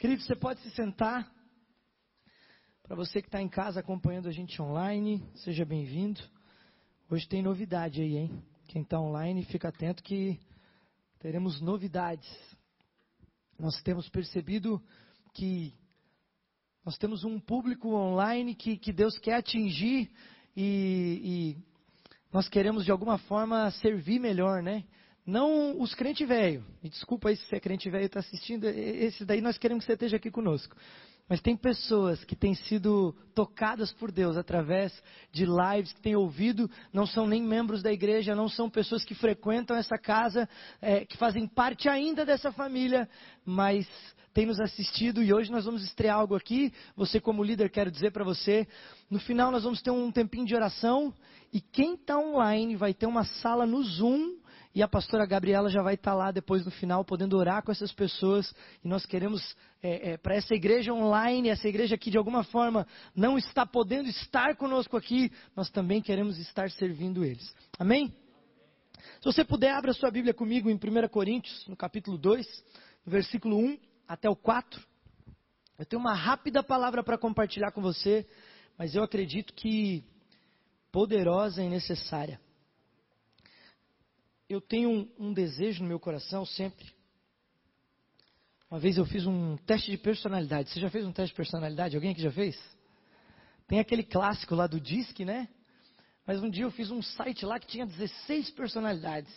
Querido, você pode se sentar. Para você que está em casa acompanhando a gente online, seja bem-vindo. Hoje tem novidade aí, hein? Quem está online, fica atento que teremos novidades. Nós temos percebido que nós temos um público online que, que Deus quer atingir e, e nós queremos de alguma forma servir melhor, né? Não os crentes velho. Me desculpa aí se você é crente velho e está assistindo. Esse daí nós queremos que você esteja aqui conosco. Mas tem pessoas que têm sido tocadas por Deus através de lives, que têm ouvido, não são nem membros da igreja, não são pessoas que frequentam essa casa, é, que fazem parte ainda dessa família, mas têm nos assistido e hoje nós vamos estrear algo aqui. Você, como líder, quero dizer para você: no final nós vamos ter um tempinho de oração e quem está online vai ter uma sala no Zoom e a pastora Gabriela já vai estar lá depois no final, podendo orar com essas pessoas. E nós queremos, é, é, para essa igreja online, essa igreja que de alguma forma não está podendo estar conosco aqui, nós também queremos estar servindo eles. Amém? Se você puder, abra sua Bíblia comigo em 1 Coríntios, no capítulo 2, no versículo 1 até o 4. Eu tenho uma rápida palavra para compartilhar com você, mas eu acredito que poderosa e necessária eu tenho um, um, desejo no meu coração sempre. Uma vez eu fiz um teste de personalidade. Você já fez um teste de personalidade? Alguém aqui já fez? Tem aquele clássico lá do DISC, né? Mas um dia eu fiz um site lá que tinha 16 personalidades.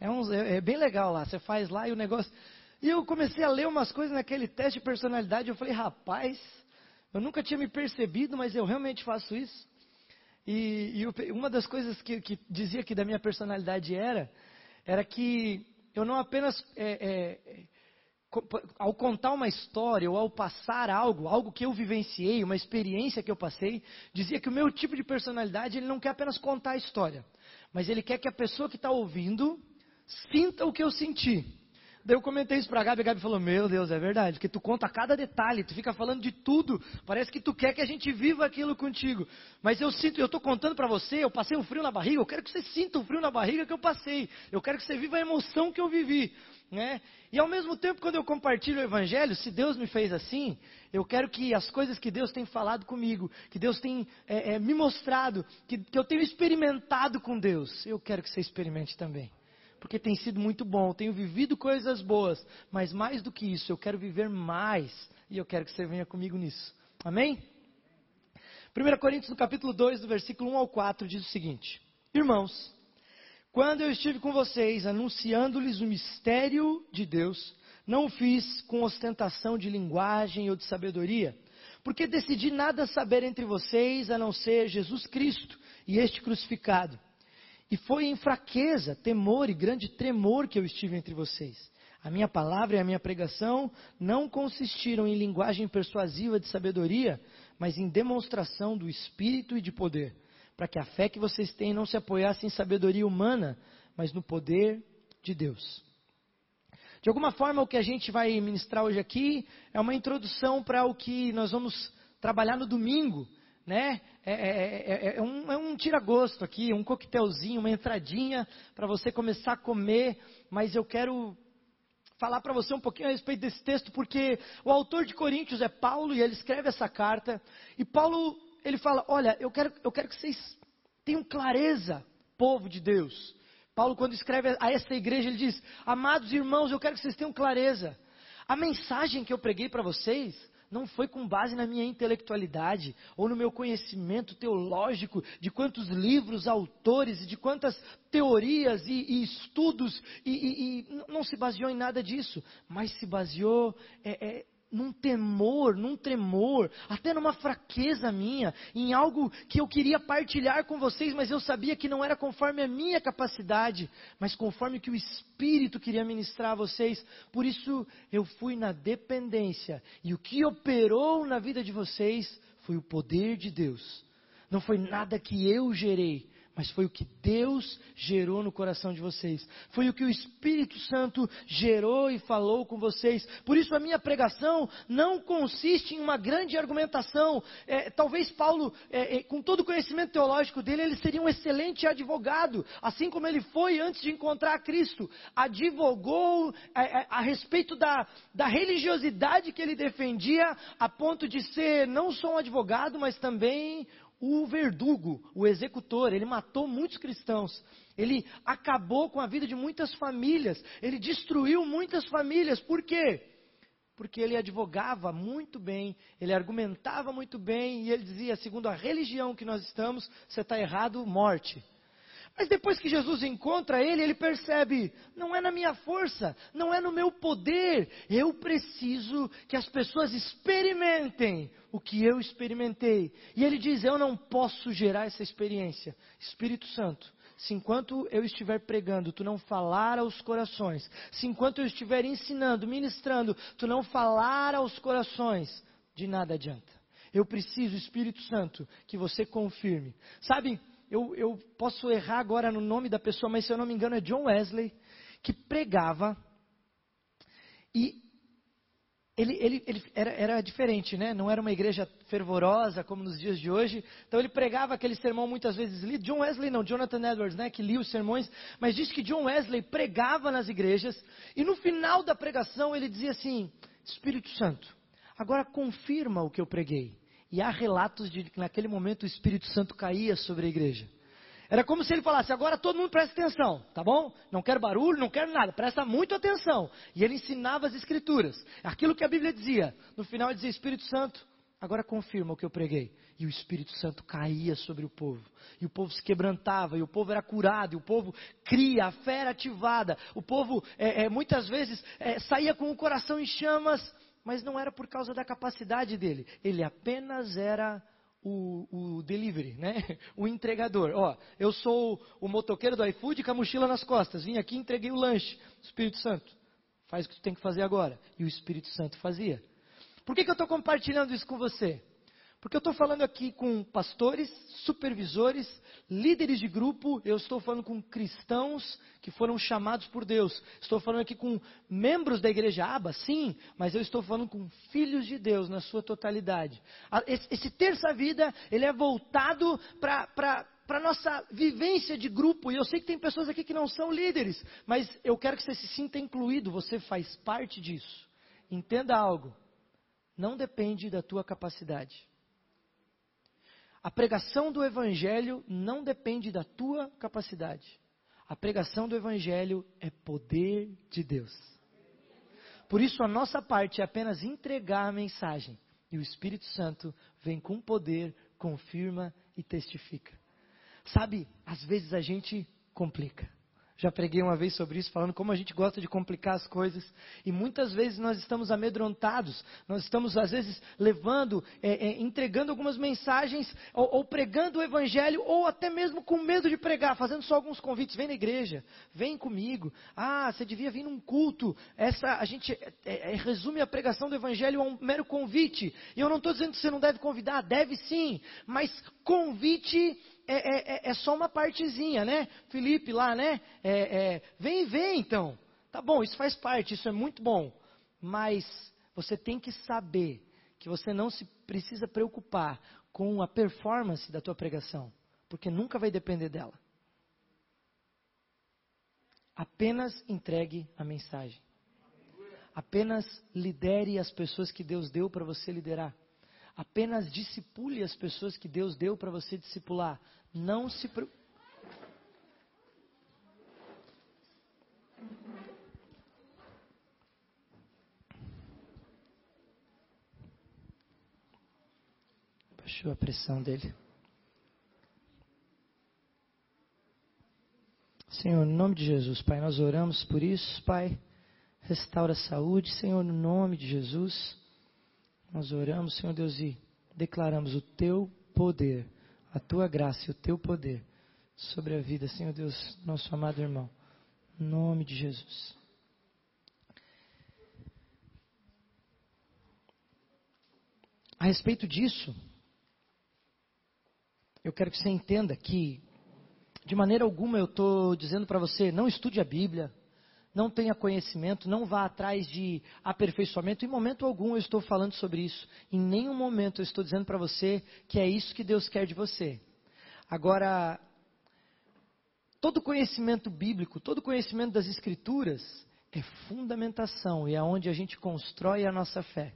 É, um, é, é bem legal lá. Você faz lá e o negócio. E eu comecei a ler umas coisas naquele teste de personalidade. Eu falei, rapaz, eu nunca tinha me percebido, mas eu realmente faço isso. E, e uma das coisas que, que, dizia que da minha personalidade era, era que eu não apenas, é, é, ao contar uma história ou ao passar algo, algo que eu vivenciei, uma experiência que eu passei, dizia que o meu tipo de personalidade, ele não quer apenas contar a história, mas ele quer que a pessoa que está ouvindo sinta o que eu senti. Daí eu comentei isso pra Gabi, a Gabi falou, meu Deus, é verdade, porque tu conta cada detalhe, tu fica falando de tudo, parece que tu quer que a gente viva aquilo contigo. Mas eu sinto, eu estou contando para você, eu passei um frio na barriga, eu quero que você sinta o frio na barriga que eu passei, eu quero que você viva a emoção que eu vivi. Né? E ao mesmo tempo, quando eu compartilho o Evangelho, se Deus me fez assim, eu quero que as coisas que Deus tem falado comigo, que Deus tem é, é, me mostrado, que, que eu tenho experimentado com Deus, eu quero que você experimente também porque tem sido muito bom, tenho vivido coisas boas, mas mais do que isso, eu quero viver mais e eu quero que você venha comigo nisso. Amém? 1 Coríntios no capítulo 2, do versículo 1 ao 4, diz o seguinte: Irmãos, quando eu estive com vocês anunciando-lhes o mistério de Deus, não o fiz com ostentação de linguagem ou de sabedoria, porque decidi nada saber entre vocês a não ser Jesus Cristo e este crucificado. E foi em fraqueza, temor e grande tremor que eu estive entre vocês. A minha palavra e a minha pregação não consistiram em linguagem persuasiva de sabedoria, mas em demonstração do Espírito e de poder, para que a fé que vocês têm não se apoiasse em sabedoria humana, mas no poder de Deus. De alguma forma, o que a gente vai ministrar hoje aqui é uma introdução para o que nós vamos trabalhar no domingo, né? É, é, é, é um, é um tira-gosto aqui, um coquetelzinho, uma entradinha para você começar a comer, mas eu quero falar para você um pouquinho a respeito desse texto, porque o autor de Coríntios é Paulo e ele escreve essa carta, e Paulo, ele fala, olha, eu quero, eu quero que vocês tenham clareza, povo de Deus. Paulo, quando escreve a essa igreja, ele diz, amados irmãos, eu quero que vocês tenham clareza. A mensagem que eu preguei para vocês, não foi com base na minha intelectualidade ou no meu conhecimento teológico de quantos livros, autores e de quantas teorias e, e estudos, e, e, e, não se baseou em nada disso, mas se baseou é, é, num temor, num tremor, até numa fraqueza minha, em algo que eu queria partilhar com vocês, mas eu sabia que não era conforme a minha capacidade, mas conforme que o Espírito queria ministrar a vocês. Por isso eu fui na dependência, e o que operou na vida de vocês foi o poder de Deus. Não foi nada que eu gerei, mas foi o que Deus gerou no coração de vocês. Foi o que o Espírito Santo gerou e falou com vocês. Por isso a minha pregação não consiste em uma grande argumentação. É, talvez Paulo, é, é, com todo o conhecimento teológico dele, ele seria um excelente advogado, assim como ele foi antes de encontrar Cristo. Advogou a, é, é, a respeito da, da religiosidade que ele defendia, a ponto de ser não só um advogado, mas também o verdugo, o executor, ele matou muitos cristãos. Ele acabou com a vida de muitas famílias. Ele destruiu muitas famílias. Por quê? Porque ele advogava muito bem, ele argumentava muito bem e ele dizia: segundo a religião que nós estamos, você está errado, morte. Mas depois que Jesus encontra ele, ele percebe: não é na minha força, não é no meu poder. Eu preciso que as pessoas experimentem o que eu experimentei. E ele diz: eu não posso gerar essa experiência. Espírito Santo, se enquanto eu estiver pregando, tu não falar aos corações, se enquanto eu estiver ensinando, ministrando, tu não falar aos corações, de nada adianta. Eu preciso, Espírito Santo, que você confirme. Sabe? Eu, eu posso errar agora no nome da pessoa, mas se eu não me engano é John Wesley, que pregava e ele, ele, ele era, era, diferente, né? Não era uma igreja fervorosa como nos dias de hoje. Então ele pregava aquele sermão muitas vezes lido. John Wesley não, Jonathan Edwards, né? Que lia os sermões. Mas diz que John Wesley pregava nas igrejas e no final da pregação ele dizia assim: Espírito Santo, agora confirma o que eu preguei. E há relatos de que naquele momento o Espírito Santo caía sobre a igreja. Era como se ele falasse: agora todo mundo presta atenção, tá bom? Não quero barulho, não quero nada, presta muito atenção. E ele ensinava as Escrituras, aquilo que a Bíblia dizia. No final ele dizia: Espírito Santo, agora confirma o que eu preguei. E o Espírito Santo caía sobre o povo. E o povo se quebrantava, e o povo era curado, e o povo cria, a fé era ativada. O povo é, é, muitas vezes é, saía com o coração em chamas mas não era por causa da capacidade dele, ele apenas era o, o delivery, né? o entregador. Ó, eu sou o motoqueiro do iFood com a mochila nas costas, vim aqui e entreguei o lanche. Espírito Santo, faz o que tu tem que fazer agora. E o Espírito Santo fazia. Por que, que eu estou compartilhando isso com você? Porque eu estou falando aqui com pastores, supervisores, líderes de grupo, eu estou falando com cristãos que foram chamados por Deus. Estou falando aqui com membros da igreja Aba, sim, mas eu estou falando com filhos de Deus na sua totalidade. Esse, esse terça vida, ele é voltado para para nossa vivência de grupo, e eu sei que tem pessoas aqui que não são líderes, mas eu quero que você se sinta incluído, você faz parte disso. Entenda algo, não depende da tua capacidade. A pregação do Evangelho não depende da tua capacidade. A pregação do Evangelho é poder de Deus. Por isso, a nossa parte é apenas entregar a mensagem. E o Espírito Santo vem com poder, confirma e testifica. Sabe, às vezes a gente complica. Já preguei uma vez sobre isso, falando como a gente gosta de complicar as coisas. E muitas vezes nós estamos amedrontados, nós estamos, às vezes, levando, é, é, entregando algumas mensagens, ou, ou, pregando o Evangelho, ou até mesmo com medo de pregar, fazendo só alguns convites. Vem na igreja, vem comigo. Ah, você devia vir num culto. Essa, a gente é, é resume a pregação do Evangelho a um mero convite. E eu não estou dizendo que você não deve convidar, deve sim, mas convite é, é, é, é, só uma partezinha, né? Felipe lá, né? É, é, vem, vem então. Tá bom, isso faz parte, isso é muito bom. Mas você tem que saber que você não se precisa preocupar com a performance da tua pregação, porque nunca vai depender dela. Apenas entregue a mensagem. Apenas lidere as pessoas que Deus deu para você liderar. Apenas discipule as pessoas que Deus deu para você discipular. Não se preocupe. Baixou a pressão dele. Senhor, no nome de Jesus, Pai, nós oramos por isso, Pai. Restaura a saúde, Senhor, no nome de Jesus. Nós oramos, Senhor Deus, e declaramos o teu poder, a tua graça e o teu poder sobre a vida, Senhor Deus, nosso amado irmão. Em nome de Jesus. A respeito disso, eu quero que você entenda que De maneira alguma eu estou dizendo para você, não estude a Bíblia, não tenha conhecimento, não vá atrás de aperfeiçoamento. Em momento algum eu estou falando sobre isso. Em nenhum momento eu estou dizendo para você que é isso que Deus quer de você. Agora, todo conhecimento bíblico, todo conhecimento das Escrituras é fundamentação e é onde a gente constrói a nossa fé.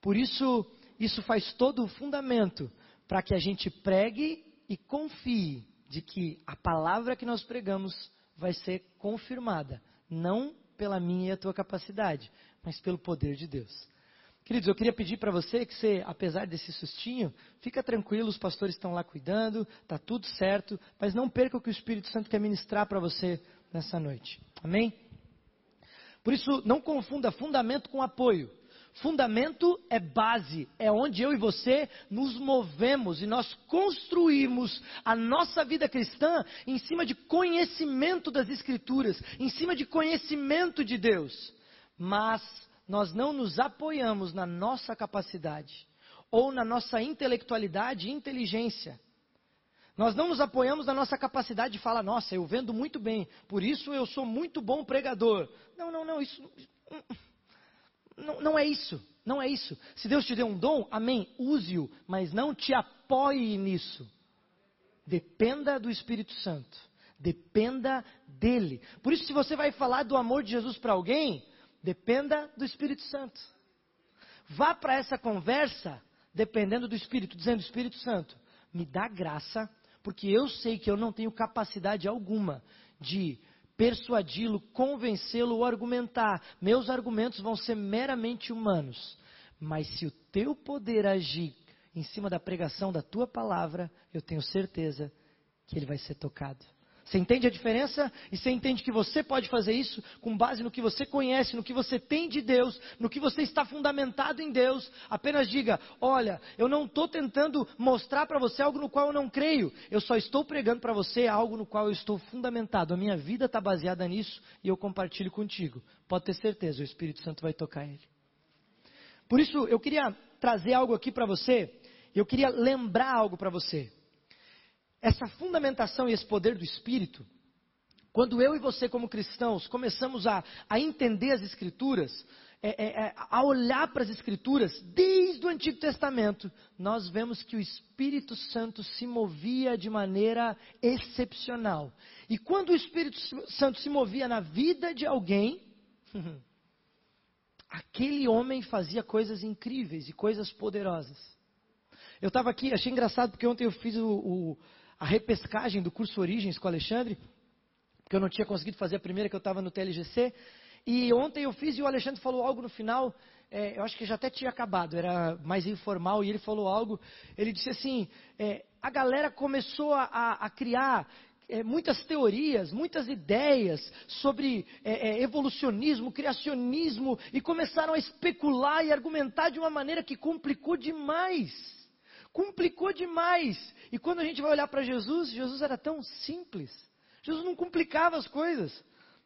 Por isso, isso faz todo o fundamento para que a gente pregue e confie de que a palavra que nós pregamos vai ser confirmada não pela minha e a tua capacidade, mas pelo poder de Deus. Queridos, eu queria pedir para você que você, apesar desse sustinho, fica tranquilo, os pastores estão lá cuidando, está tudo certo, mas não perca o que o Espírito Santo quer ministrar para você nessa noite. Amém? Por isso, não confunda fundamento com apoio. Fundamento é base, é onde eu e você nos movemos e nós construímos a nossa vida cristã em cima de conhecimento das Escrituras, em cima de conhecimento de Deus. Mas nós não nos apoiamos na nossa capacidade ou na nossa intelectualidade e inteligência. Nós não nos apoiamos na nossa capacidade de falar, nossa, eu vendo muito bem, por isso eu sou muito bom pregador. Não, não, não, isso. Não, não é isso. Não é isso. Se Deus te deu um dom, amém, use-o, mas não te apoie nisso. Dependa do Espírito Santo. Dependa dele. Por isso, se você vai falar do amor de Jesus para alguém, dependa do Espírito Santo. Vá para essa conversa dependendo do Espírito, dizendo: Espírito Santo, me dá graça, porque eu sei que eu não tenho capacidade alguma de persuadi-lo, convencê-lo ou argumentar. Meus argumentos vão ser meramente humanos. Mas se o teu poder agir em cima da pregação da tua palavra, eu tenho certeza que ele vai ser tocado. Você entende a diferença? E você entende que você pode fazer isso com base no que você conhece, no que você tem de Deus, no que você está fundamentado em Deus. Apenas diga: olha, eu não estou tentando mostrar para você algo no qual eu não creio. Eu só estou pregando para você algo no qual eu estou fundamentado. A minha vida está baseada nisso e eu compartilho contigo. Pode ter certeza, o Espírito Santo vai tocar ele. Por isso, eu queria trazer algo aqui para você. Eu queria lembrar algo para você essa fundamentação e esse poder do Espírito, quando eu e você, como cristãos, começamos a, a entender as Escrituras, é, é, é, a olhar para as Escrituras, desde o Antigo Testamento, nós vemos que o Espírito Santo se movia de maneira excepcional. E quando o Espírito Santo se movia na vida de alguém, aquele homem fazia coisas incríveis e coisas poderosas. Eu estava aqui, achei engraçado porque ontem eu fiz o, o a repescagem do curso Origens com o Alexandre, porque eu não tinha conseguido fazer a primeira que eu estava no TLGC. E ontem eu fiz e o Alexandre falou algo no final, é, eu acho que já até tinha acabado, era mais informal, e ele falou algo, ele disse assim, é, a galera começou a, a, a criar é, muitas teorias, muitas ideias sobre é, é, evolucionismo, criacionismo, e começaram a especular e argumentar de uma maneira que complicou demais complicou demais. E quando a gente vai olhar para Jesus, Jesus era tão simples. Jesus não complicava as coisas.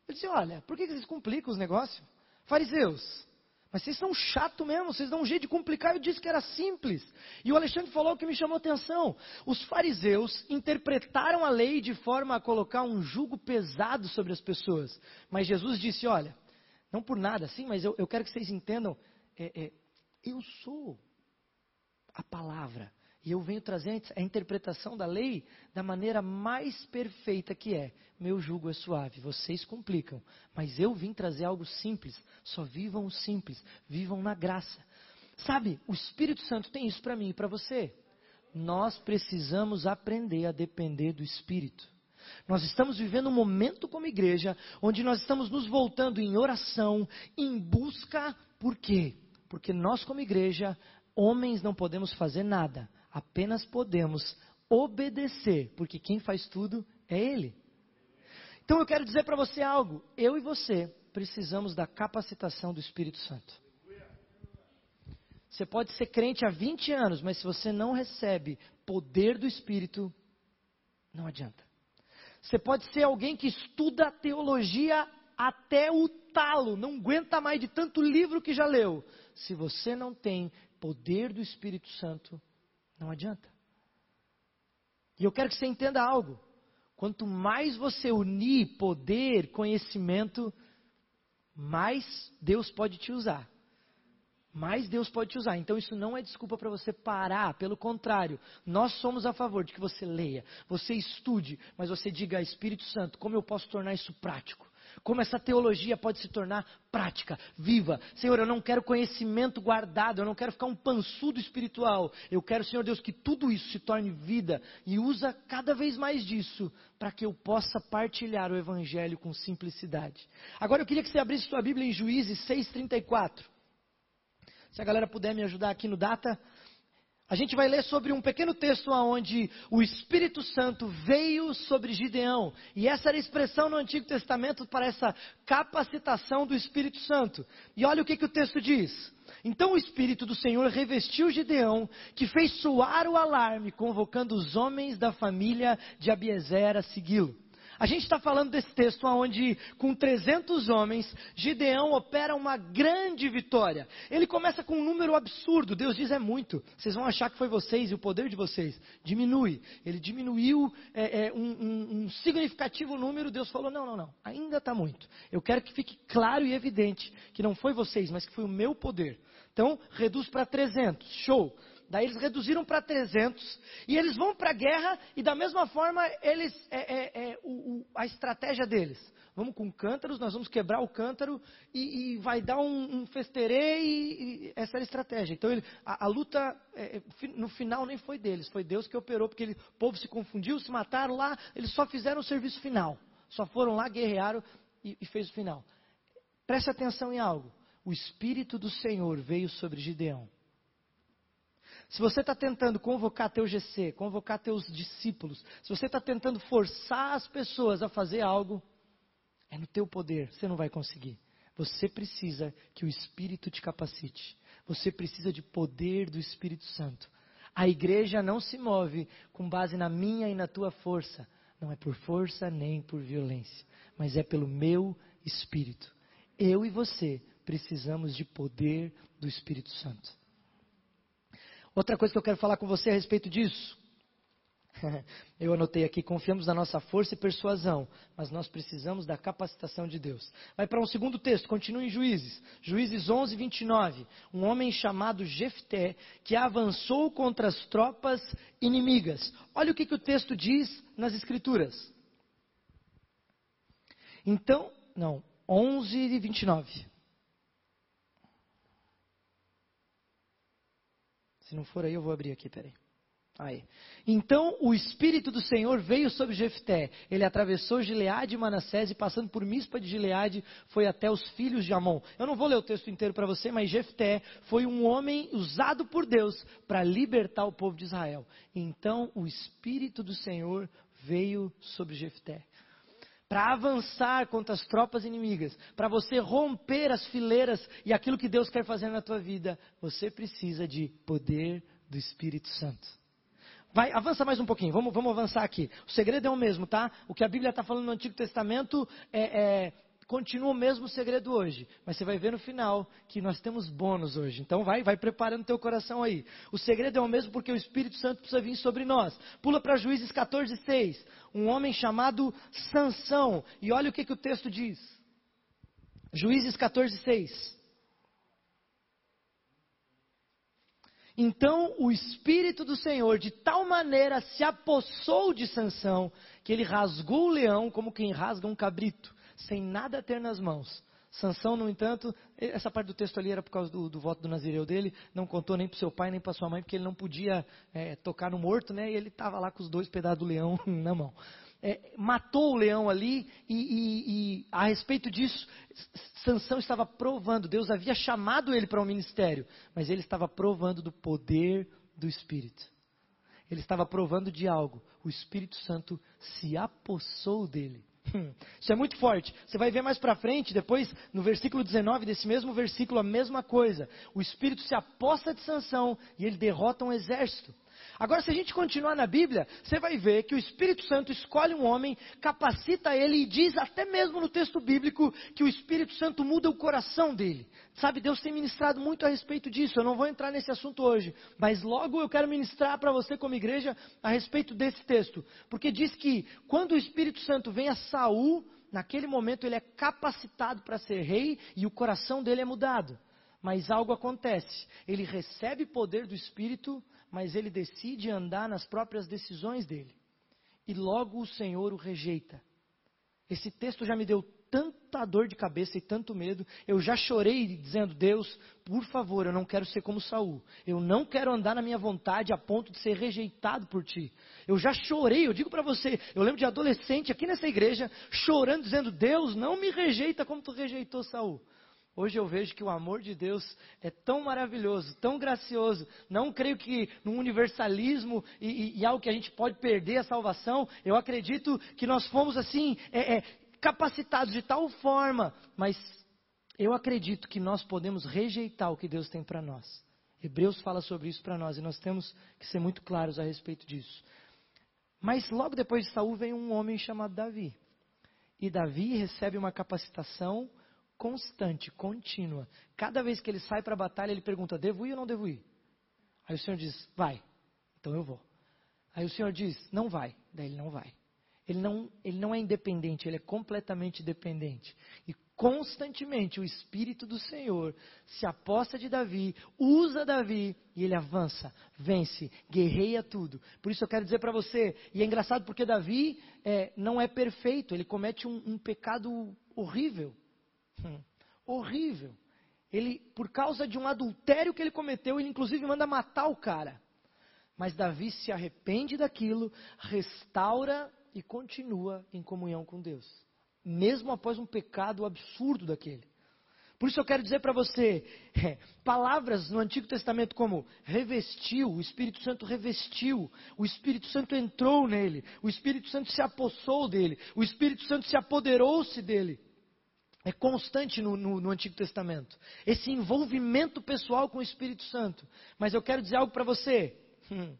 Ele disse: Olha, por que vocês complicam os negócios? Fariseus, mas vocês são chato mesmo, vocês dão um jeito de complicar. Eu disse que era simples. E o Alexandre falou que me chamou atenção. Os fariseus interpretaram a lei de forma a colocar um jugo pesado sobre as pessoas. Mas Jesus disse: Olha, não por nada, sim, mas eu, eu quero que vocês entendam. É, é, eu sou a palavra. E eu venho trazer a interpretação da lei da maneira mais perfeita que é. Meu jugo é suave, vocês complicam. Mas eu vim trazer algo simples. Só vivam o simples, vivam na graça. Sabe, o Espírito Santo tem isso para mim e para você. Nós precisamos aprender a depender do Espírito. Nós estamos vivendo um momento como igreja onde nós estamos nos voltando em oração, em busca, por quê? Porque nós, como igreja, homens não podemos fazer nada apenas podemos obedecer, porque quem faz tudo é Ele. Então eu quero dizer para você algo: eu e você precisamos da capacitação do Espírito Santo. Você pode ser crente há 20 anos, mas se você não recebe poder do Espírito, não adianta. Você pode ser alguém que estuda teologia até o talo, não aguenta mais de tanto livro que já leu. Se você não tem poder do Espírito Santo, não adianta. E eu quero que você entenda algo. Quanto mais você unir poder, conhecimento, mais Deus pode te usar. Mais Deus pode te usar. Então isso não é desculpa para você parar, pelo contrário, nós somos a favor de que você leia, você estude, mas você diga, Espírito Santo, como eu posso tornar isso prático? Como essa teologia pode se tornar prática, viva. Senhor, eu não quero conhecimento guardado, eu não quero ficar um pançudo espiritual. Eu quero, Senhor Deus, que tudo isso se torne vida e usa cada vez mais disso para que eu possa partilhar o evangelho com simplicidade. Agora eu queria que você abrisse sua Bíblia em Juízes 6:34. Se a galera puder me ajudar aqui no data, a gente vai ler sobre um pequeno texto onde o Espírito Santo veio sobre Gideão. E essa era a expressão no Antigo Testamento para essa capacitação do Espírito Santo. E olha o que, que o texto diz. Então o Espírito do Senhor revestiu Gideão, que fez soar o alarme, convocando os homens da família de Abiezer a segui-lo. A gente está falando desse texto onde, com 300 homens, Gideão opera uma grande vitória. Ele começa com um número absurdo. Deus diz é muito. Vocês vão achar que foi vocês e o poder de vocês. Diminui. Ele diminuiu é, é, um, um, um significativo número. Deus falou: não, não, não. Ainda está muito. Eu quero que fique claro e evidente que não foi vocês, mas que foi o meu poder. Então, reduz para 300. Show. Daí eles reduziram para 300 e eles vão para a guerra e da mesma forma eles é, é, é o, o, a estratégia deles. Vamos com cântaros, nós vamos quebrar o cântaro e, e vai dar um, um festerê e, e, essa era a estratégia. Então ele, a, a, luta é, é no final nem foi deles, foi Deus que operou porque ele, o povo se confundiu, se mataram lá, eles só fizeram o serviço final, só foram lá guerrearam e, e fez o final. Preste atenção em algo. O Espírito do Senhor veio sobre Gideão. Se você está tentando convocar teu GC, convocar teus discípulos, se você está tentando forçar as pessoas a fazer algo, é no teu poder, você não vai conseguir. Você precisa que o Espírito te capacite. Você precisa de poder do Espírito Santo. A igreja não se move com base na minha e na tua força. Não é por força nem por violência, mas é pelo meu Espírito. Eu e você precisamos de poder do Espírito Santo. Outra coisa que eu quero falar com você a respeito disso. Eu anotei aqui: confiamos na nossa força e persuasão, mas nós precisamos da capacitação de Deus. Vai para um segundo texto, continua em Juízes. Juízes 11, 29. Um homem chamado Jefté, que avançou contra as tropas inimigas. Olha o que, que o texto diz nas Escrituras. Então, não, 11 29. Se não for aí, eu vou abrir aqui, peraí. Aí. Então o Espírito do Senhor veio sobre Jefté. Ele atravessou Gileade e Manassés e passando por Mispa de Gileade foi até os filhos de Amon. Eu não vou ler o texto inteiro para você, mas Jefté foi um homem usado por Deus para libertar o povo de Israel. Então o Espírito do Senhor veio sobre Jefté para avançar contra as tropas inimigas, para você romper as fileiras e aquilo que Deus quer fazer na tua vida, você precisa de poder do Espírito Santo. Vai, avança mais um pouquinho, vamos, vamos avançar aqui. O segredo é o mesmo, tá? O que a Bíblia está falando no Antigo Testamento é, é continua o mesmo segredo hoje, mas você vai ver no final que nós temos bônus hoje. Então vai, vai preparando teu coração aí. O segredo é o mesmo porque o Espírito Santo precisa vir sobre nós. Pula para Juízes 14, 6. Um homem chamado Sansão. E olha o que, que o texto diz. Juízes 14, 6. Então o Espírito do Senhor de tal maneira se apossou de Sansão que ele rasgou o leão como quem rasga um cabrito sem nada ter nas mãos. Sansão, no entanto, essa parte do texto ali era por causa do, do voto do Nazireu dele, não contou nem para seu pai nem para sua mãe, porque ele não podia é, tocar no morto, né? E ele estava lá com os dois pedaços do leão na mão. É, matou o leão ali e, e, e, a respeito disso, Sansão estava provando, Deus havia chamado ele para o um ministério, mas ele estava provando do poder do Espírito. Ele estava provando de algo. O Espírito Santo se apossou dele. Hum, isso é muito forte. Você vai ver mais para frente, depois, no versículo 19 desse mesmo versículo, a mesma coisa. O espírito se aposta de sanção e ele derrota um exército. Agora, se a gente continuar na Bíblia, você vai ver que o Espírito Santo escolhe um homem, capacita ele e diz, até mesmo no texto bíblico, que o Espírito Santo muda o coração dele. Sabe, Deus tem ministrado muito a respeito disso. Eu não vou entrar nesse assunto hoje, mas logo eu quero ministrar para você, como igreja, a respeito desse texto. Porque diz que quando o Espírito Santo vem a Saul, naquele momento ele é capacitado para ser rei e o coração dele é mudado. Mas algo acontece. Ele recebe poder do Espírito, mas ele decide andar nas próprias decisões dele. E logo o Senhor o rejeita. Esse texto já me deu tanta dor de cabeça e tanto medo. Eu já chorei dizendo: Deus, por favor, eu não quero ser como Saul. Eu não quero andar na minha vontade a ponto de ser rejeitado por ti. Eu já chorei, eu digo para você, eu lembro de adolescente aqui nessa igreja chorando dizendo: Deus, não me rejeita como tu rejeitou Saul. Hoje eu vejo que o amor de Deus é tão maravilhoso, tão gracioso. Não creio que no universalismo e, e, e algo que a gente pode perder a salvação. Eu acredito que nós fomos assim é, é, capacitados de tal forma, mas eu acredito que nós podemos rejeitar o que Deus tem para nós. Hebreus fala sobre isso para nós e nós temos que ser muito claros a respeito disso. Mas logo depois de Saul vem um homem chamado Davi. E Davi recebe uma capacitação constante, contínua. Cada vez que ele sai para a batalha, ele pergunta: devo ir ou não devo ir? Aí o Senhor diz: vai, então eu vou. Aí o Senhor diz: não vai, daí ele não vai. Ele não, ele não é independente, ele é completamente dependente. E constantemente o Espírito do Senhor se aposta de Davi, usa Davi e ele avança, vence, guerreia tudo. Por isso eu quero dizer para você, e é engraçado porque Davi é, não é perfeito, ele comete um, um pecado horrível. Hum, horrível. Ele, por causa de um adultério que ele cometeu, ele inclusive manda matar o cara. Mas Davi se arrepende daquilo, restaura e continua em comunhão com Deus, mesmo após um pecado absurdo daquele. Por isso eu quero dizer para você, é, palavras no Antigo Testamento como revestiu, o Espírito Santo revestiu, o Espírito Santo entrou nele, o Espírito Santo se apossou dele, o Espírito Santo se apoderou-se dele é constante no, no, no, Antigo Testamento. Esse envolvimento pessoal com o Espírito Santo. Mas eu quero dizer algo para você. Hum.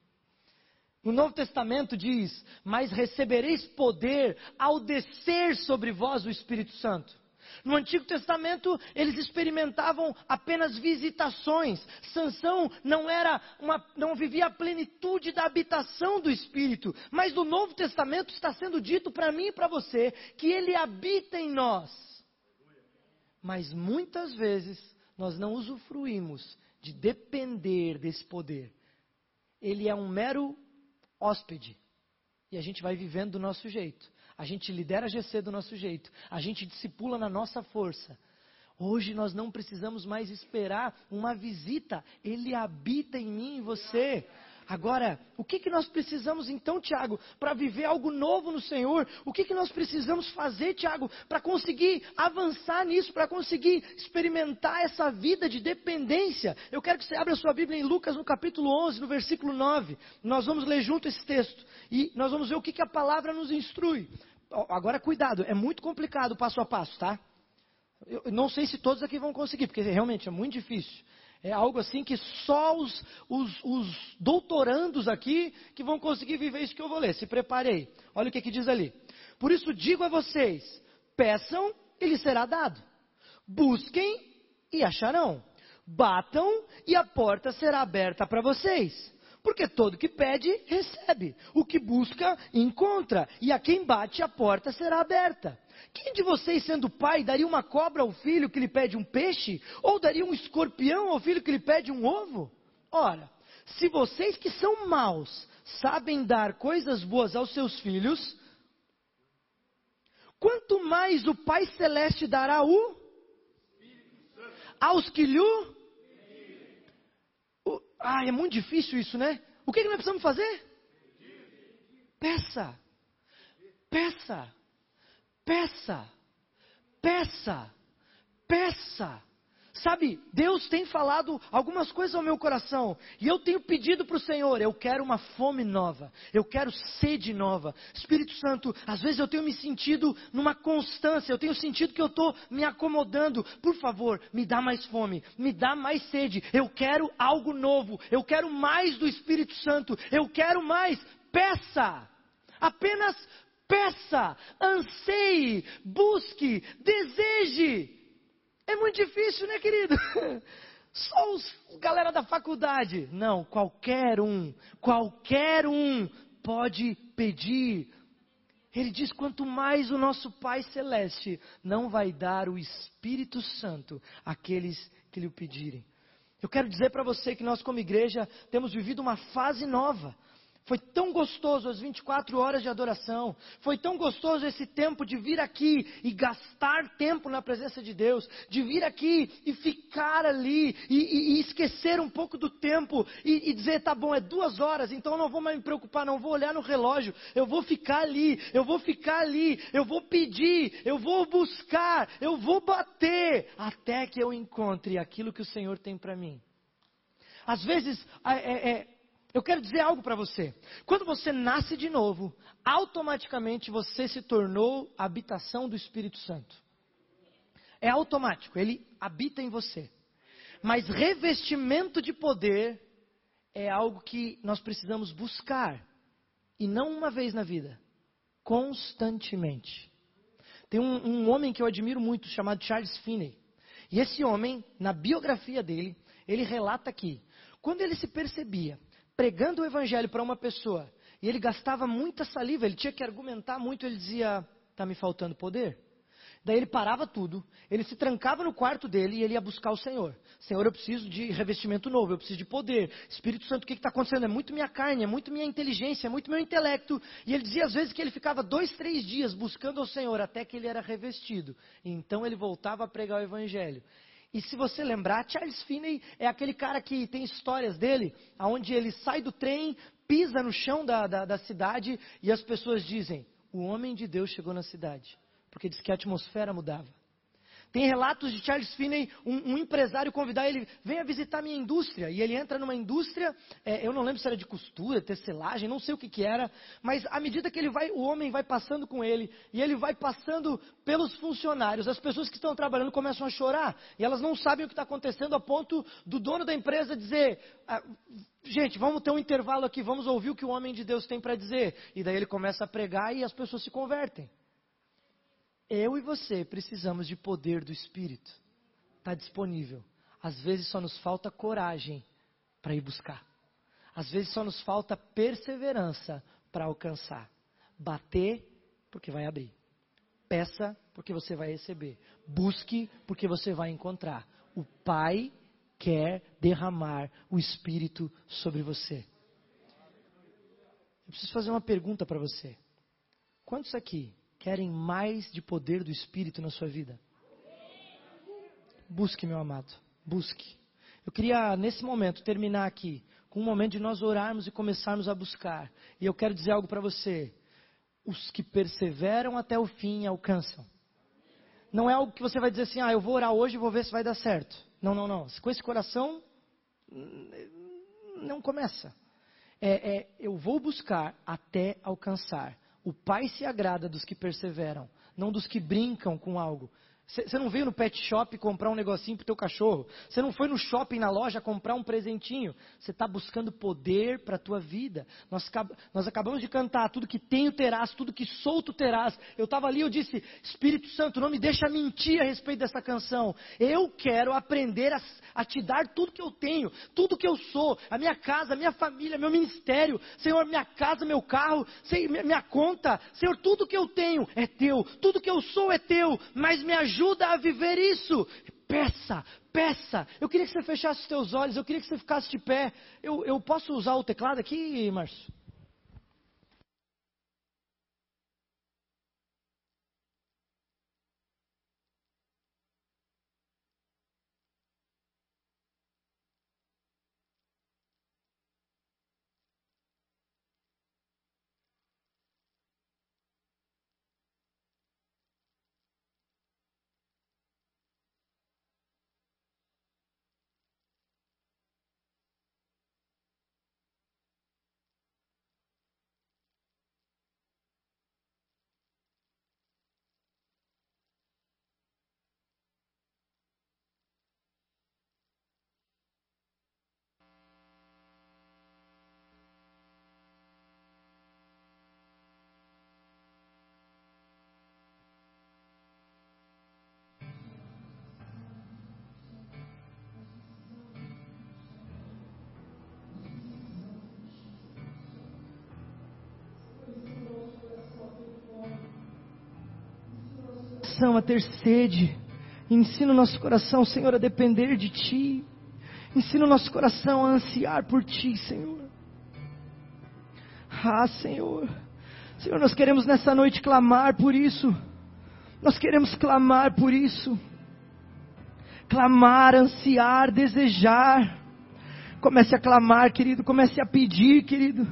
No Novo Testamento diz: Mas recebereis poder ao descer sobre vós o Espírito Santo. No Antigo Testamento, eles experimentavam apenas visitações. Sansão não era uma, não vivia a plenitude da habitação do Espírito. Mas no Novo Testamento está sendo dito para mim e para você que ele habita em nós mas muitas vezes nós não usufruímos de depender desse poder. Ele é um mero hóspede. E a gente vai vivendo do nosso jeito. A gente lidera a GC do nosso jeito. A gente discipula na nossa força. Hoje nós não precisamos mais esperar uma visita. Ele habita em mim e você. Agora, o que, que nós precisamos então, Tiago, para viver algo novo no Senhor? O que, que nós precisamos fazer, Tiago, para conseguir avançar nisso, para conseguir experimentar essa vida de dependência? Eu quero que você abra sua Bíblia em Lucas, no capítulo 11, no versículo 9. Nós vamos ler junto esse texto e nós vamos ver o que, que a palavra nos instrui. Agora, cuidado, é muito complicado passo a passo, tá? Eu não sei se todos aqui vão conseguir, porque realmente é muito difícil. É algo assim que só os, os, os, doutorandos aqui que vão conseguir viver isso que eu vou ler. Se preparei. Olha o que, que diz ali. Por isso digo a vocês: peçam e lhes será dado. Busquem e acharão. Batam e a porta será aberta para vocês. Porque todo que pede, recebe. O que busca, encontra. E a quem bate, a porta será aberta. Quem de vocês, sendo pai, daria uma cobra ao filho que lhe pede um peixe? Ou daria um escorpião ao filho que lhe pede um ovo? Ora, se vocês que são maus sabem dar coisas boas aos seus filhos, quanto mais o Pai Celeste dará o aos que lhe o... Ah, é muito difícil isso, né? O que, que nós precisamos fazer? Peça. Peça. Peça, peça, peça. Sabe, Deus tem falado algumas coisas ao meu coração, e eu tenho pedido para o Senhor: eu quero uma fome nova, eu quero sede nova. Espírito Santo, às vezes eu tenho me sentido numa constância, eu tenho sentido que eu estou me acomodando. Por favor, me dá mais fome, me dá mais sede. Eu quero algo novo, eu quero mais do Espírito Santo, eu quero mais. Peça, apenas peça, anseie, busque, deseje. É muito difícil, né, querido? Só os galera da faculdade. Não, qualquer um, qualquer um pode pedir. Ele diz: quanto mais o nosso Pai Celeste não vai dar o Espírito Santo àqueles que lhe o pedirem. Eu quero dizer para você que nós, como igreja, temos vivido uma fase nova. Foi tão gostoso as 24 horas de adoração. Foi tão gostoso esse tempo de vir aqui e gastar tempo na presença de Deus. De vir aqui e ficar ali e, e, e esquecer um pouco do tempo e, e, dizer: tá bom, é duas horas, então eu não vou mais me preocupar, não vou olhar no relógio. Eu vou ficar ali, eu vou ficar ali, eu vou pedir, eu vou buscar, eu vou bater até que eu encontre aquilo que o Senhor tem para mim. Às vezes, é, é, eu quero dizer algo para você. Quando você nasce de novo, automaticamente você se tornou a habitação do Espírito Santo. É automático, ele habita em você. Mas revestimento de poder é algo que nós precisamos buscar. E não uma vez na vida, constantemente. Tem um, um homem que eu admiro muito, chamado Charles Finney. E esse homem, na biografia dele, ele relata que, quando ele se percebia pregando o evangelho para uma pessoa e ele gastava muita saliva, ele tinha que argumentar muito, ele dizia: está me faltando poder. Daí ele parava tudo, ele se trancava no quarto dele e ele ia buscar o Senhor. Senhor, eu preciso de revestimento novo, eu preciso de poder. Espírito Santo, o que está acontecendo? É muito minha carne, é muito minha inteligência, é muito meu intelecto. E ele dizia às vezes que ele ficava dois, três dias buscando ao Senhor até que ele era revestido. E então ele voltava a pregar o Evangelho. E se você lembrar, Charles Finney é aquele cara que tem histórias dele, onde ele sai do trem, pisa no chão da, da, da cidade e as pessoas dizem: o homem de Deus chegou na cidade. Porque diz que a atmosfera mudava. Tem relatos de Charles Finney, um, um, empresário convidar ele, venha visitar minha indústria. E ele entra numa indústria, é, eu não lembro se era de costura, tecelagem, não sei o que, que era. Mas à medida que ele vai, o homem vai passando com ele, e ele vai passando pelos funcionários, as pessoas que estão trabalhando começam a chorar. E elas não sabem o que está acontecendo, a ponto do dono da empresa dizer, ah, gente, vamos ter um intervalo aqui, vamos ouvir o que o homem de Deus tem para dizer. E daí ele começa a pregar e as pessoas se convertem. Eu e você precisamos de poder do Espírito. Está disponível. Às vezes só nos falta coragem para ir buscar. Às vezes só nos falta perseverança para alcançar. Bater, porque vai abrir. Peça, porque você vai receber. Busque, porque você vai encontrar. O Pai quer derramar o Espírito sobre você. Eu preciso fazer uma pergunta para você. Quantos aqui querem mais de poder do Espírito na sua vida? Busque, meu amado, busque. Eu queria, nesse momento, terminar aqui com um momento de nós orarmos e começarmos a buscar. E eu quero dizer algo para você. Os que perseveram até o fim alcançam. Não é algo que você vai dizer assim, ah, eu vou orar hoje e vou ver se vai dar certo. Não, não, não. Com esse coração, não começa. É, é, eu vou buscar até alcançar. O Pai se agrada dos que perseveram, não dos que brincam com algo. Você não veio no pet shop comprar um negocinho para o teu cachorro. Você não foi no shopping, na loja, comprar um presentinho. Você está buscando poder para a tua vida. Nós, nós, acabamos de cantar, tudo que tenho terás, tudo que solto terás. Eu estava ali, eu disse, Espírito Santo, não me deixa mentir a respeito dessa canção. Eu quero aprender a, a te dar tudo que eu tenho, tudo que eu sou, a minha casa, a minha família, meu ministério. Senhor, minha casa, meu carro, minha conta. Senhor, tudo que eu tenho é teu. Tudo que eu sou é teu. Mas me ajuda ajuda a viver isso. Peça, peça. Eu queria que você fechasse os teus olhos, eu queria que você ficasse de pé. Eu, eu posso usar o teclado aqui, Márcio? Coração a ter sede. Ensina o nosso coração, Senhor, a depender de Ti. Ensina o nosso coração a ansiar por Ti, Senhor. Ah, Senhor. Senhor, nós queremos nessa noite clamar por isso. Nós queremos clamar por isso. Clamar, ansiar, desejar. Comece a clamar, querido. Comece a pedir, querido.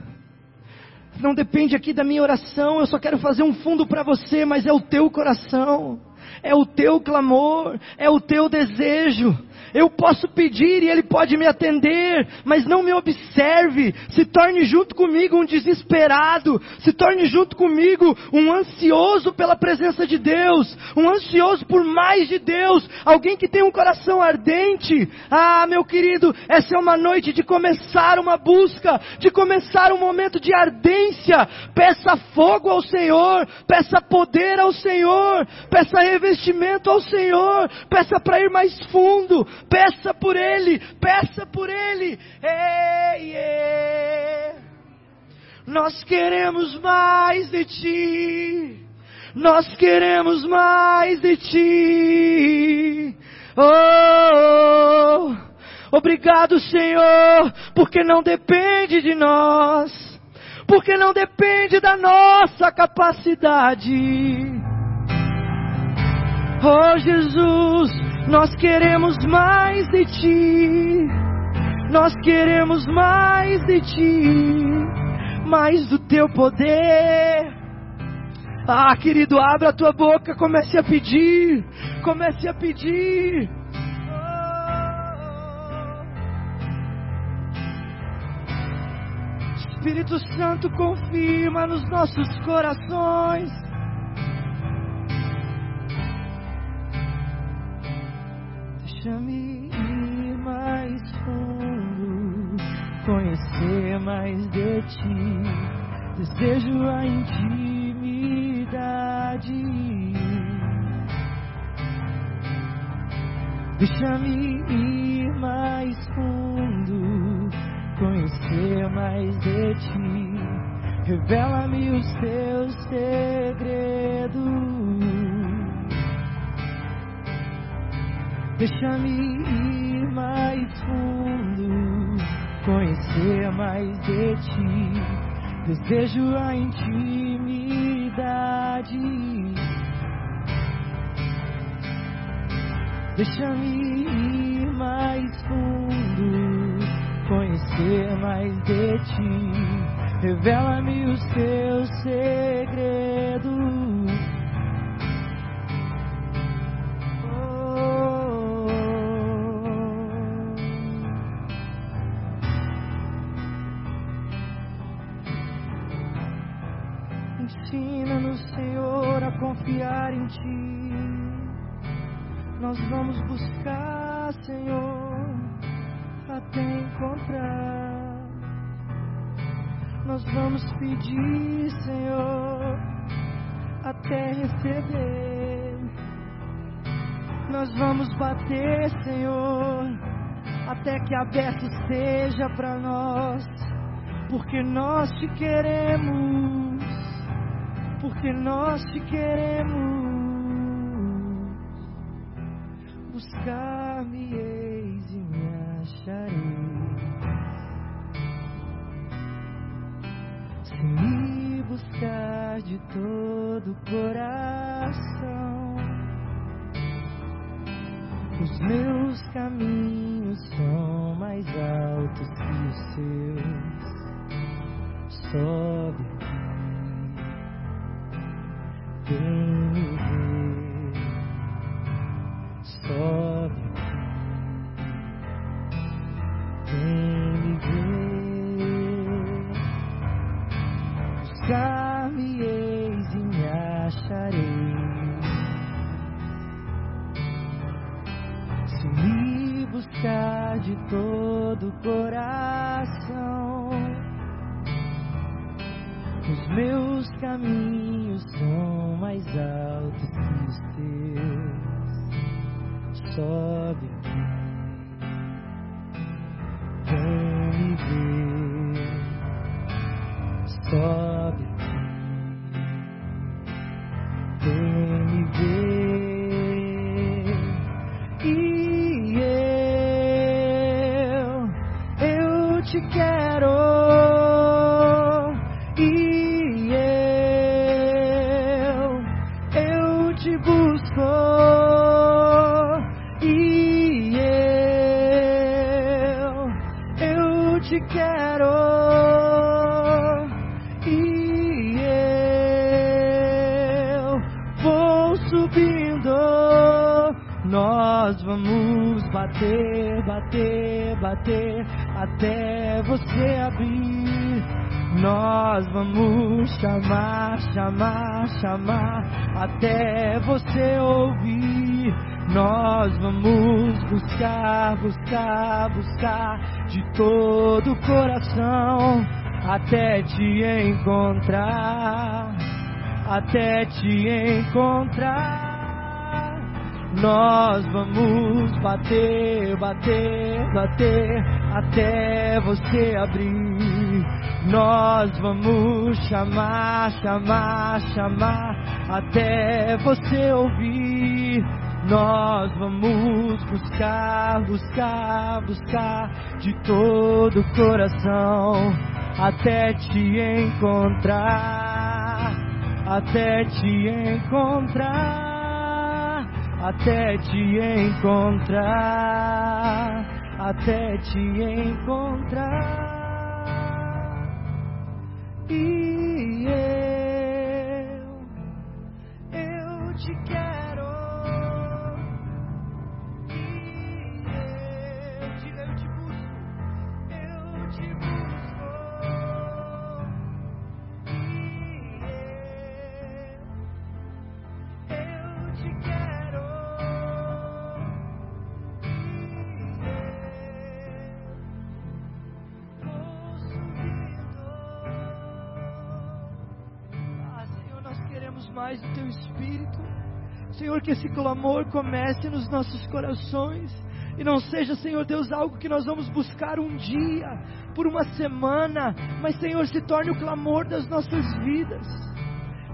Não depende aqui da minha oração. Eu só quero fazer um fundo para você, mas é o teu coração. É o teu clamor, é o teu desejo, eu posso pedir e Ele pode me atender, mas não me observe. Se torne junto comigo um desesperado, se torne junto comigo um ansioso pela presença de Deus, um ansioso por mais de Deus, alguém que tem um coração ardente. Ah, meu querido, essa é uma noite de começar uma busca, de começar um momento de ardência. Peça fogo ao Senhor, peça poder ao Senhor, peça revestimento ao Senhor, peça para ir mais fundo, peça por Ele, peça por Ele. Ei, ei. Nós queremos mais de Ti, nós queremos mais de Ti. Oh, obrigado, Senhor, porque não depende de nós, porque não depende da nossa capacidade. Oh Jesus, nós queremos mais de ti. Nós queremos mais de ti. Mais do teu poder. Ah, querido, abra a tua boca, comece a pedir. Comece a pedir. Espírito Santo confirma nos nossos corações Deixa-me ir mais fundo, conhecer mais de ti. Desejo a intimidade. Deixa-me ir mais fundo, conhecer mais de ti. Revela-me os teus segredos. Deixa-me ir mais fundo, conhecer mais de ti. Desejo a intimidade. Deixa-me ir mais fundo, conhecer mais de ti. Revela-me os teus segredos. Confiar em Ti. Nós vamos buscar, Senhor, até encontrar. Nós vamos pedir, Senhor, até receber. Nós vamos bater, Senhor, até que aberto seja para nós, porque nós te queremos porque nós te queremos. Buscar-me-eis e me acharei. Se me buscar de todo o coração, os meus caminhos são mais altos que os seus. Sobe sobe ouvir. Nós vamos buscar, buscar, buscar de todo o coração até te encontrar, até te encontrar. Nós vamos bater, bater, bater até você abrir. Nós vamos chamar, chamar, chamar até você ouvir. Nós vamos buscar, buscar, buscar de todo o coração até te encontrar, até te encontrar até te encontrar, até te encontrar. E eu, eu te Espírito. Senhor, que esse clamor comece nos nossos corações. E não seja, Senhor Deus, algo que nós vamos buscar um dia, por uma semana, mas, Senhor, se torne o clamor das nossas vidas.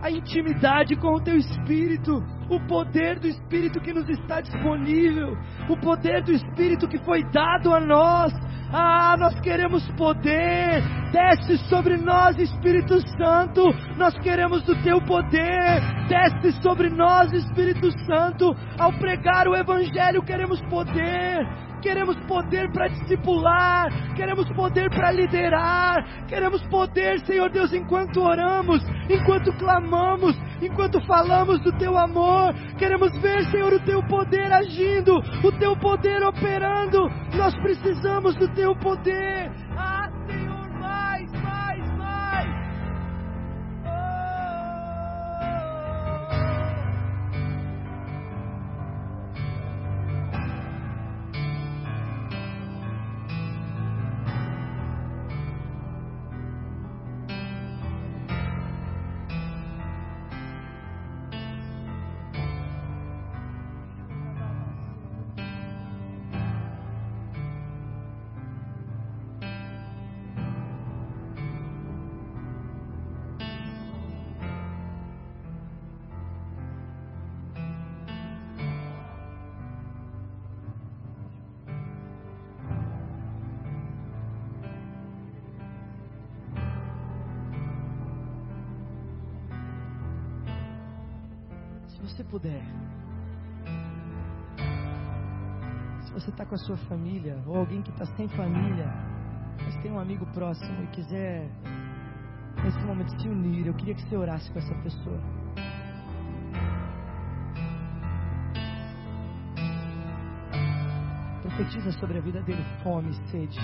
A intimidade com o Teu Espírito, o poder do Espírito que nos está disponível, o poder do Espírito que foi dado a nós. Ah, nós queremos poder. Desce sobre nós, Espírito Santo. Nós queremos do teu poder. Desce sobre nós, Espírito Santo. Ao pregar o Evangelho, queremos poder. Queremos poder para discipular, queremos poder para liderar, queremos poder, Senhor Deus, enquanto oramos, enquanto clamamos, enquanto falamos do teu amor. Queremos ver, Senhor, o teu poder agindo, o teu poder operando. Nós precisamos do teu poder. Ah, você puder, se você está com a sua família, ou alguém que está sem família, mas tem um amigo próximo e quiser, nesse momento, se unir, eu queria que você orasse com essa pessoa. Profetiza sobre a vida dele fome e sede.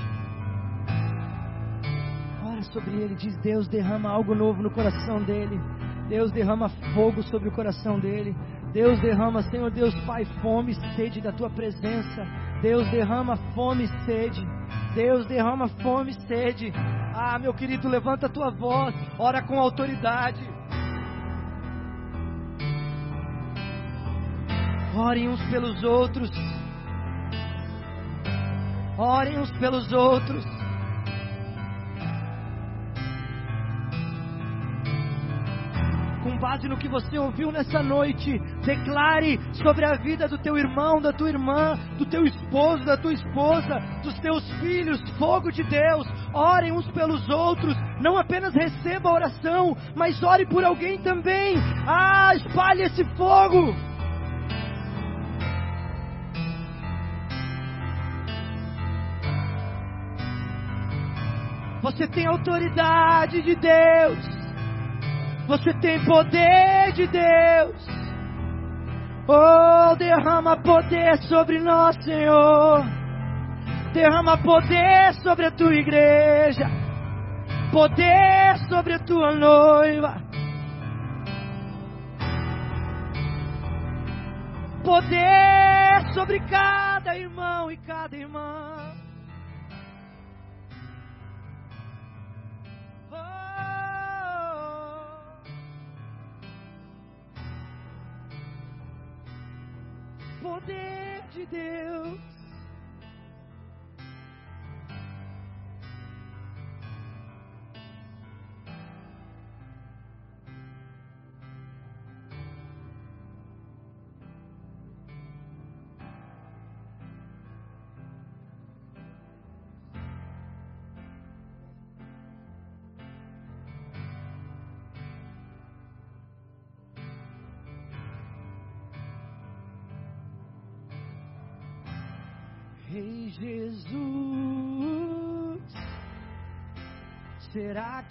Ora sobre ele, diz Deus derrama algo novo no coração dele. Deus derrama fogo sobre o coração dele. Deus derrama, Senhor Deus, Pai, fome e sede da tua presença. Deus derrama fome e sede. Deus derrama fome e sede. Ah, meu querido, levanta a tua voz, ora com autoridade. Orem uns pelos outros. Orem uns pelos outros. Base no que você ouviu nessa noite, declare sobre a vida do teu irmão, da tua irmã, do teu esposo, da tua esposa, dos teus filhos, fogo de Deus. Orem uns pelos outros, não apenas receba a oração, mas ore por alguém também. Ah, espalhe esse fogo. Você tem autoridade de Deus. Você tem poder de Deus. Oh, derrama poder sobre nós, Senhor. Derrama poder sobre a tua igreja. Poder sobre a tua noiva. Poder sobre cada irmão e cada irmã. Poder de Deus.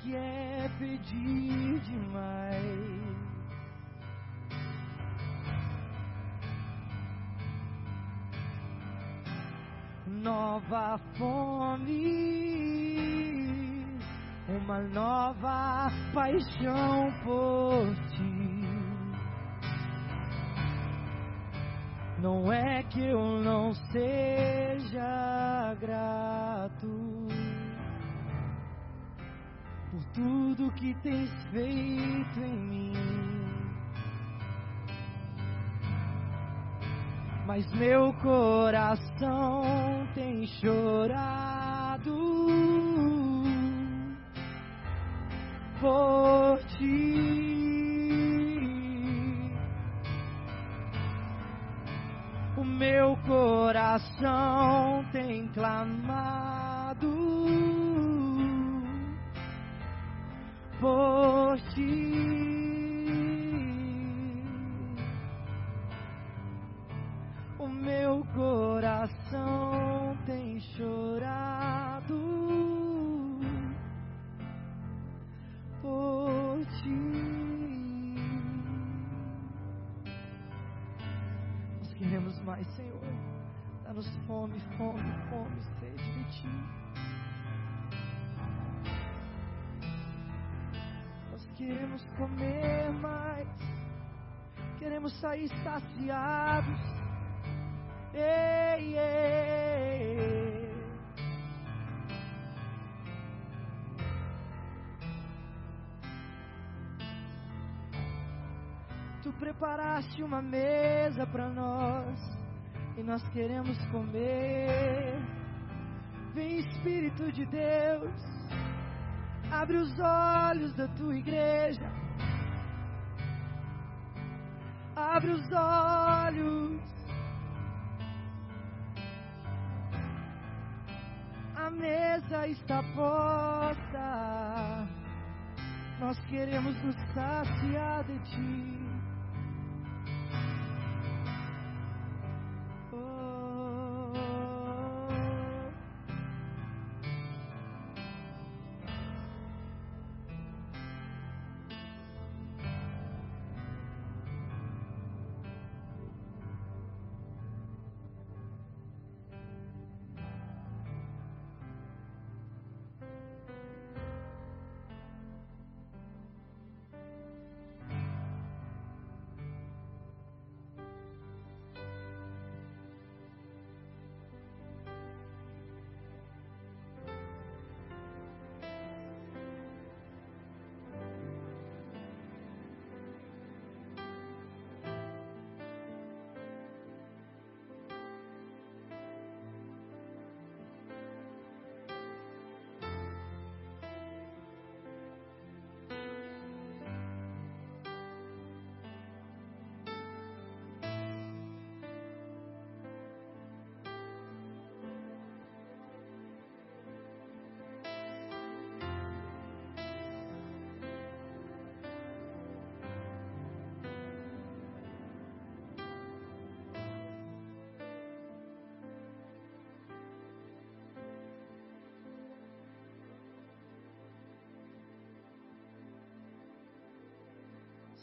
Que é pedir demais? Nova fome, uma nova paixão por ti. Não é que eu não seja grato por tudo que tens feito em mim. Mas meu coração tem chorado por ti. meu coração tem clamado por ti. O meu coração tem chorado por ti. queremos mais, Senhor. Dá-nos fome, fome, fome, sede de Ti. Queremos comer mais. Queremos sair saciados. Ei, ei. Tu preparaste uma mesa para nós e nós queremos comer. Vem Espírito de Deus, abre os olhos da tua igreja. Abre os olhos. A mesa está posta. Nós queremos nos saciar de ti.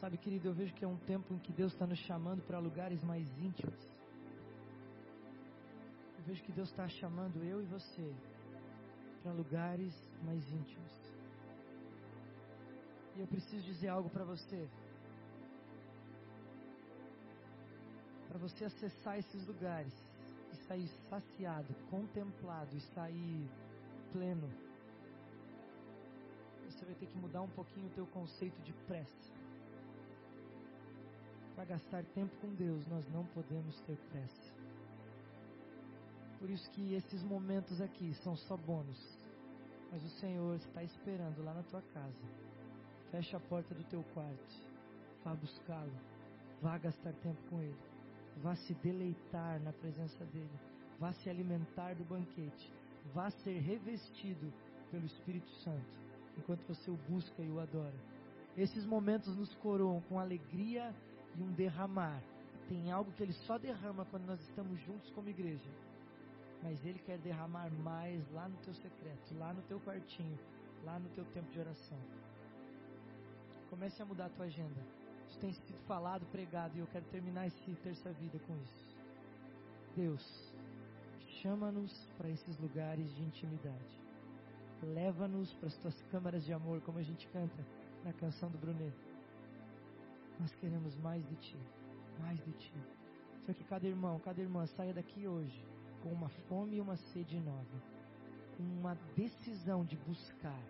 Sabe, querido, eu vejo que é um tempo em que Deus está nos chamando para lugares mais íntimos. Eu vejo que Deus está chamando eu e você para lugares mais íntimos. E eu preciso dizer algo para você. Para você acessar esses lugares e sair saciado, contemplado e sair pleno, você vai ter que mudar um pouquinho o teu conceito de pressa. Para gastar tempo com Deus, nós não podemos ter pressa. Por isso que esses momentos aqui são só bônus. Mas o Senhor está esperando lá na tua casa. Fecha a porta do teu quarto. Vá buscá-lo. Vá gastar tempo com Ele. Vá se deleitar na presença dEle. Vá se alimentar do banquete. Vá ser revestido pelo Espírito Santo. Enquanto você o busca e o adora. Esses momentos nos coroam com alegria e um derramar. Tem algo que Ele só derrama quando nós estamos juntos como igreja mas Ele quer derramar mais lá no teu secreto, lá no teu quartinho, lá no teu tempo de oração. Comece a mudar a tua agenda. Isso tem sido falado, pregado, e eu quero terminar esse terça vida com isso. Deus, chama-nos para esses lugares de intimidade. Leva-nos para as tuas câmaras de amor, como a gente canta na canção do Brunet. Nós queremos mais de ti, mais de ti. Só que cada irmão, cada irmã saia daqui hoje com uma fome e uma sede nova, uma decisão de buscar.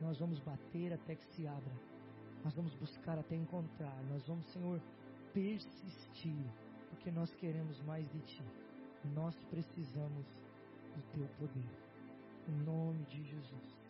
Nós vamos bater até que se abra, nós vamos buscar até encontrar, nós vamos, Senhor, persistir, porque nós queremos mais de Ti, nós precisamos do Teu poder. Em nome de Jesus.